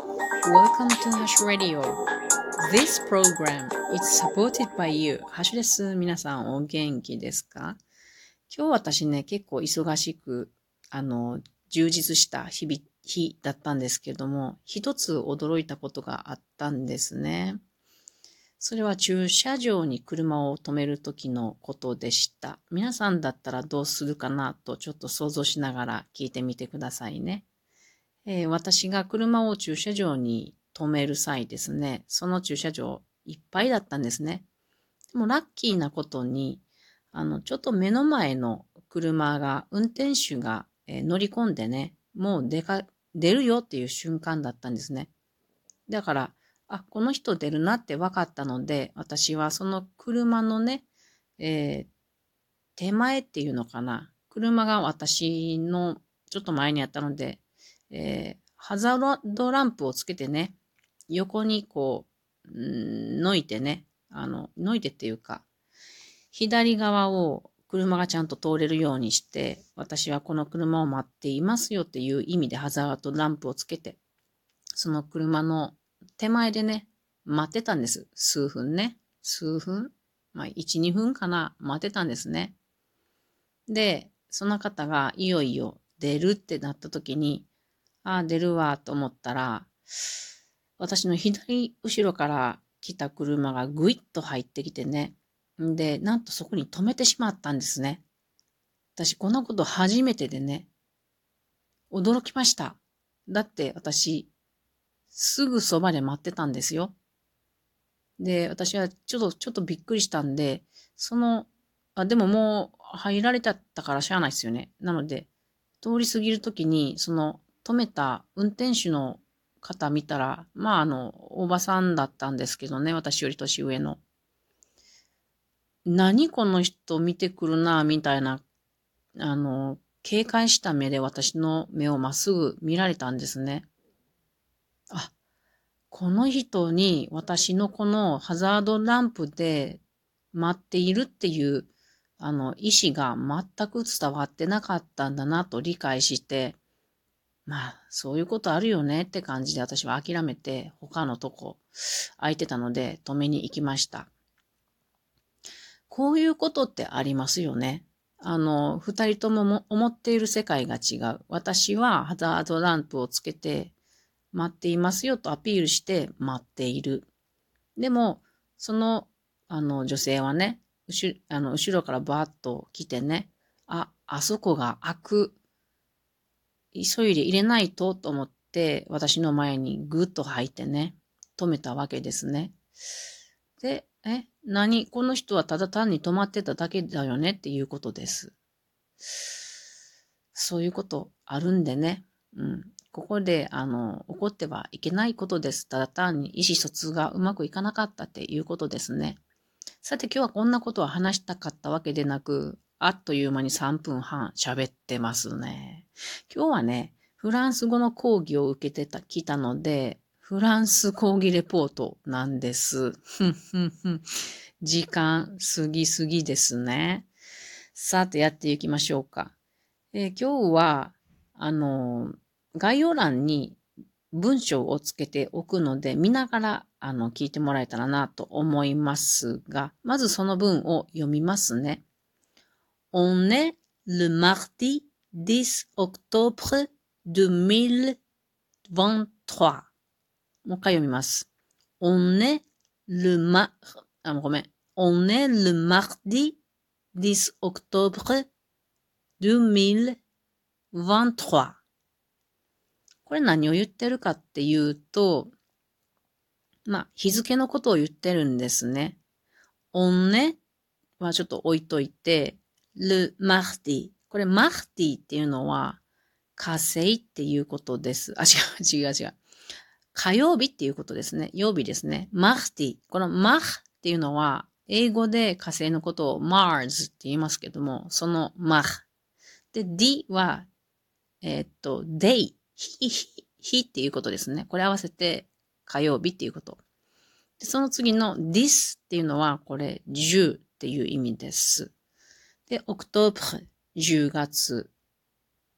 Welcome to Hash Radio. This program is supported by you. ハッシュです。皆さんお元気ですか?今日私ね、結構忙しく、あの、充実した日々、日だったんですけれども、一つ驚いたことがあったんですね。それは駐車場に車を止める時のことでした。皆さんだったらどうするかなとちょっと想像しながら聞いてみてくださいね。えー、私が車を駐車場に止める際ですね、その駐車場いっぱいだったんですね。でもラッキーなことに、あの、ちょっと目の前の車が、運転手が、えー、乗り込んでね、もう出か、出るよっていう瞬間だったんですね。だから、あ、この人出るなって分かったので、私はその車のね、えー、手前っていうのかな。車が私のちょっと前にあったので、えー、ハザードランプをつけてね、横にこう、んのいてね、あの、のいてっていうか、左側を車がちゃんと通れるようにして、私はこの車を待っていますよっていう意味でハザードランプをつけて、その車の手前でね、待ってたんです。数分ね。数分？まあ、1、2分かな待ってたんですね。で、その方がいよいよ出るってなった時に、ああ、出るわと思ったら、私の左後ろから来た車がぐいっと入ってきてね。んで、なんとそこに止めてしまったんですね。私、こんなこと初めてでね、驚きました。だって私、すぐそばで待ってたんですよ。で、私はちょっと、ちょっとびっくりしたんで、その、あ、でももう入られちゃったからしゃあないですよね。なので、通り過ぎるときに、その止めた運転手の方見たら、まああの、おばさんだったんですけどね、私より年上の。何この人見てくるな、みたいな、あの、警戒した目で私の目をまっすぐ見られたんですね。あ、この人に私のこのハザードランプで待っているっていう、あの、意思が全く伝わってなかったんだなと理解して、まあ、そういうことあるよねって感じで私は諦めて他のとこ空いてたので止めに行きました。こういうことってありますよね。あの、二人とも思っている世界が違う。私はハザードランプをつけて待っていますよとアピールして待っている。でも、その、あの、女性はね、後あの後ろからバーッと来てね、あ、あそこが開く。急いで入れないとと思って、私の前にぐっと入ってね、止めたわけですね。で、え、何？この人はただ単に止まってただけだよね？っていうことです。そういうことあるんでね。うん。ここで、あの、怒ってはいけないことです。ただ単に意思疎通がうまくいかなかったっていうことですね。さて今日はこんなことを話したかったわけでなく、あっという間に3分半喋ってますね。今日はね、フランス語の講義を受けてた、来たので、フランス講義レポートなんです。時間過ぎすぎですね。さてやっていきましょうか。えー、今日は、あの、概要欄に文章をつけておくので、見ながら、あの、聞いてもらえたらなと思いますが、まずその文を読みますね。On est le mardi 10 octobre 2023. もう一回読みます。On est le mar... あ、ごめん。On est le mardi 10 octobre 2023. これ何を言ってるかっていうと、まあ、日付のことを言ってるんですね。on ねはちょっと置いといて、ル・マフティ。これ、マフティっていうのは、火星っていうことです。あ、違う、違う、違う。火曜日っていうことですね。曜日ですね。マフティ。このマフっていうのは、英語で火星のことを Mars って言いますけども、そのマフ。で、D は、えー、っと、Day。日、日、日っていうことですね。これ合わせて火曜日っていうこと。でその次の This っていうのは、これ10っていう意味です。で、オクトーブ、10月。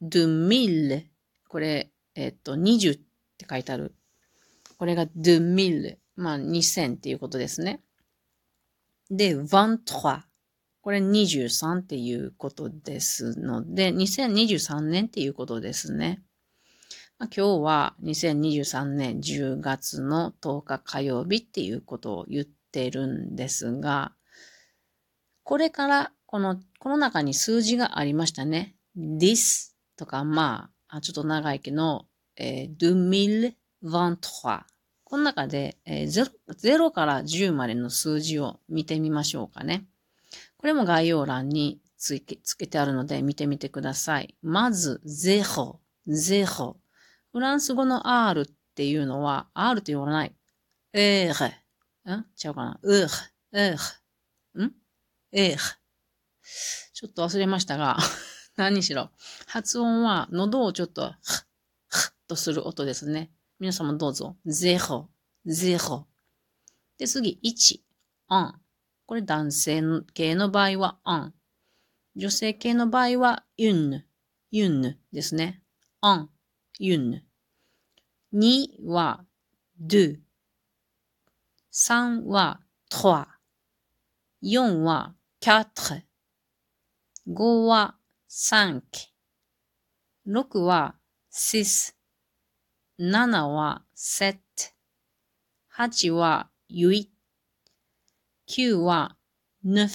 ドゥミル、これ、えっと、20って書いてある。これが2000。まあ、2000っていうことですね。で、23。これ23っていうことですので、2023年っていうことですね。まあ、今日は2023年10月の10日火曜日っていうことを言ってるんですが、これからこの、この中に数字がありましたね。this とか、まあ、ちょっと長いけど、えー、2023。この中で、えー、0, 0から10までの数字を見てみましょうかね。これも概要欄につけつけてあるので見てみてください。まず、0、0。フランス語の R っていうのは、R って言わない。えー、ん？ちゃうかな？うー、えー、ん？えー。ちょっと忘れましたが、何にしろ。発音は喉をちょっと、ふ ふとする音ですね。皆さんもどうぞ。ゼロ、ゼロ。で、次、1、アン。これ男性系の場合はアン。女性系の場合はユンヌ、ユンヌですね。アン、ユンヌ。2はドゥ。3はトワ。4はキャト。5はサンキ。6はシス。7はセット。8はユイ。9はヌフ。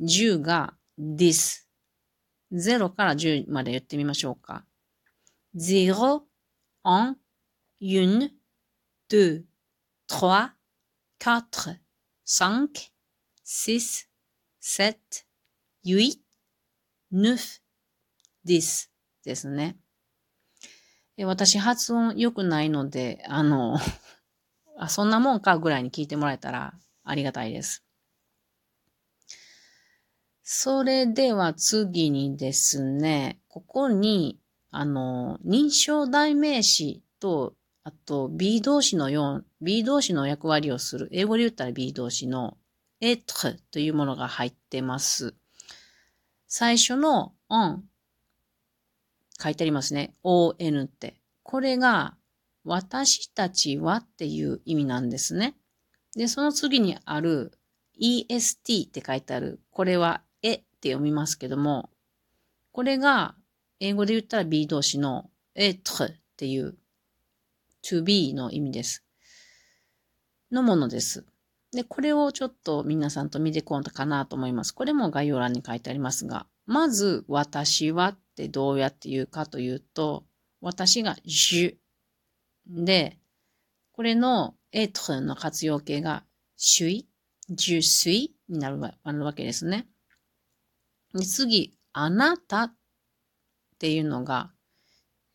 10がディス。0から10まで言ってみましょうか。0、1、1、2、3、4、5、6、7、8、9、10ですね。私発音良くないので、あの、あ、そんなもんかぐらいに聞いてもらえたらありがたいです。それでは次にですね、ここに、あの、認証代名詞と、あと B 動詞のよう、B 動詞の役割をする、英語で言ったら B 動詞の être というものが入ってます。最初の on 書いてありますね。on って。これが私たちはっていう意味なんですね。で、その次にある est って書いてある。これはえって読みますけども、これが英語で言ったら B 動詞の être っていう to be の意味です。のものです。で、これをちょっと皆さんと見ていこうかなと思います。これも概要欄に書いてありますが、まず、私はってどうやって言うかというと、私が je で、これの être の活用形が suis, je suis になるわけですね。で次、あなたっていうのが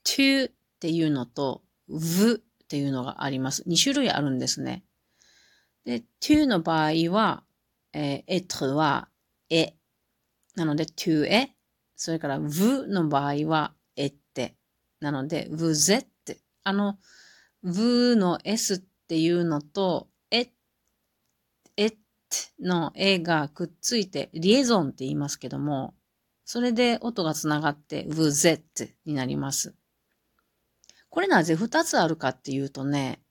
to っていうのと v っていうのがあります。2種類あるんですね。で、to の場合は、えー、être はえなので、to え。それから、v の場合は、えって。なので、vous êtes。あの、v の s っていうのと、え、えっの a がくっついて、リエゾンって言いますけども、それで音がつながって、vous êtes になります。これなぜ二つあるかっていうとね、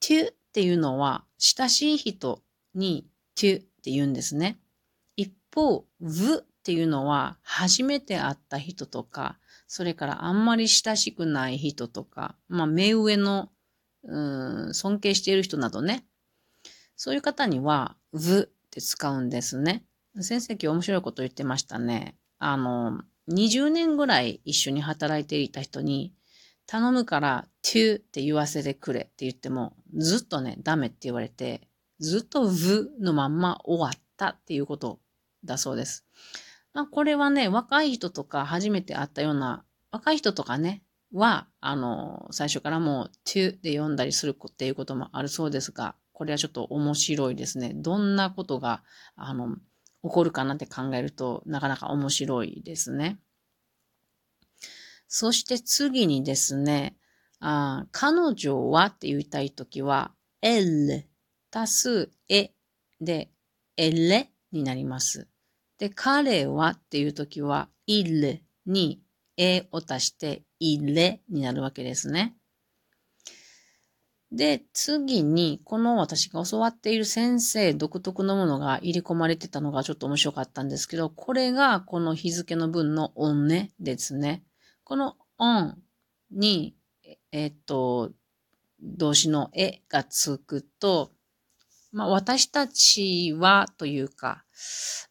to っていうのは、親しい人に to って言うんですね。一方、v っていうのは、初めて会った人とか、それからあんまり親しくない人とか、まあ、目上の、うん、尊敬している人などね。そういう方には、v って使うんですね。先生今日面白いこと言ってましたね。あの、20年ぐらい一緒に働いていた人に、頼むから to って言わせてくれって言っても、ずっとね、ダメって言われて、ずっと v のまんま終わったっていうことだそうです。まあ、これはね、若い人とか初めて会ったような、若い人とかね、は、あの、最初からもう to で読んだりするっていうこともあるそうですが、これはちょっと面白いですね。どんなことが、あの、起こるかなって考えると、なかなか面白いですね。そして次にですね、あ彼女はって言いたいときは、elle 足すえで、elle になります。で、彼はっていう時は、il に a を足して、il になるわけですね。で、次に、この私が教わっている先生独特のものが入れ込まれてたのがちょっと面白かったんですけど、これがこの日付の文の音ねですね。この音に、えっと、動詞のえがつくと、まあ私たちはというか、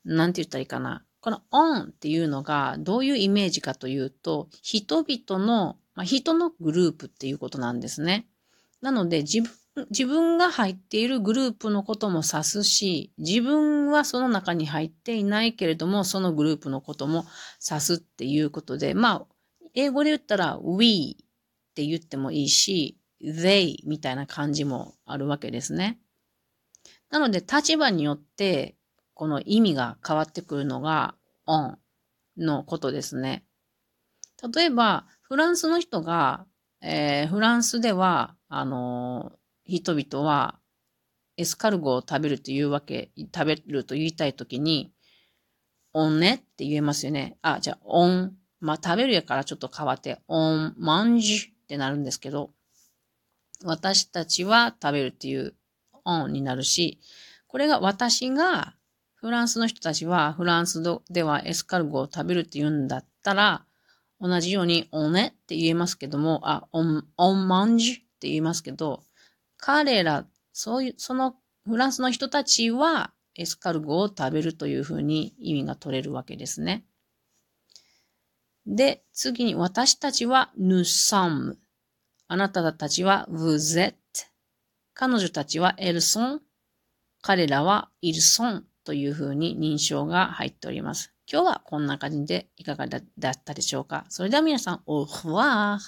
なんて言ったらいいかな。この on っていうのがどういうイメージかというと、人々の、まあ、人のグループっていうことなんですね。なので自分、自分が入っているグループのことも指すし、自分はその中に入っていないけれども、そのグループのことも指すっていうことで、まあ、英語で言ったら we って言ってもいいし、they みたいな感じもあるわけですね。なので立場によってこの意味が変わってくるのが on のことですね。例えば、フランスの人が、えー、フランスでは、あのー、人々はエスカルゴを食べるというわけ、食べると言いたいときに、オンねって言えますよね。あ、じゃあ、オン。まあ、食べるやからちょっと変わって、オン、マンジュってなるんですけど、私たちは食べるっていうオンになるし、これが私が、フランスの人たちはフランスではエスカルゴを食べるって言うんだったら、同じようにオネって言えますけども、あ、オン、オンマンジュって言いますけど、彼ら、そういう、そのフランスの人たちはエスカルゴを食べるというふうに意味が取れるわけですね。で、次に私たちはヌサム。あなたたちは vous êtes。彼女たちは elles sont。彼らは ils sont というふうに認証が入っております。今日はこんな感じでいかがだったでしょうかそれでは皆さん、au revoir!